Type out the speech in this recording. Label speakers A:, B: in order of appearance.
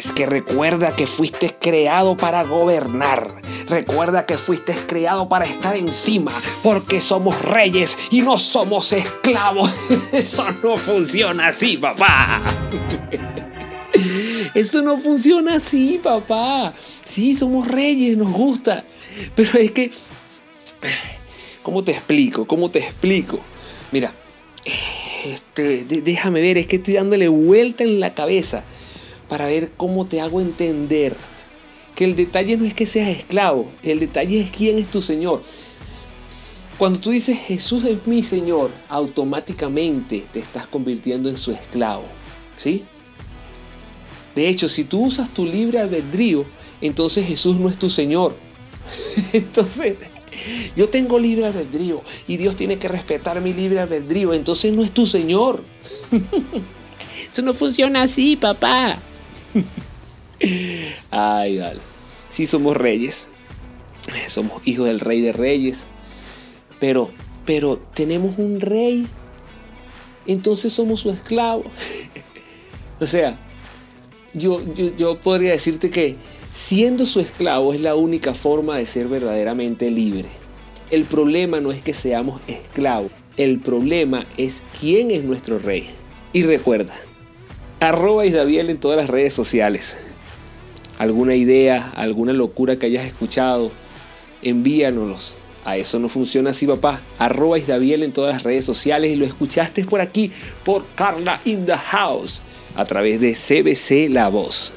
A: Que recuerda que fuiste creado para gobernar. Recuerda que fuiste creado para estar encima, porque somos reyes y no somos esclavos. Eso no funciona así, papá. Esto no funciona así, papá. Sí, somos reyes, nos gusta. Pero es que... ¿Cómo te explico? ¿Cómo te explico? Mira, este, déjame ver, es que estoy dándole vuelta en la cabeza para ver cómo te hago entender que el detalle no es que seas esclavo, el detalle es quién es tu Señor. Cuando tú dices Jesús es mi Señor, automáticamente te estás convirtiendo en su esclavo. ¿Sí? De hecho, si tú usas tu libre albedrío, entonces Jesús no es tu Señor. entonces, yo tengo libre albedrío y Dios tiene que respetar mi libre albedrío, entonces no es tu Señor. Eso no funciona así, papá. Ay, vale. Sí somos reyes. Somos hijos del rey de reyes. Pero, pero tenemos un rey. Entonces somos su esclavo. o sea, yo, yo, yo podría decirte que siendo su esclavo es la única forma de ser verdaderamente libre. El problema no es que seamos esclavos. El problema es quién es nuestro rey. Y recuerda, arroba Isdaviel en todas las redes sociales. Alguna idea, alguna locura que hayas escuchado, envíanos. A eso no funciona así, papá. Arroba Isdaviel en todas las redes sociales y lo escuchaste por aquí, por Carla in the House, a través de CBC La Voz.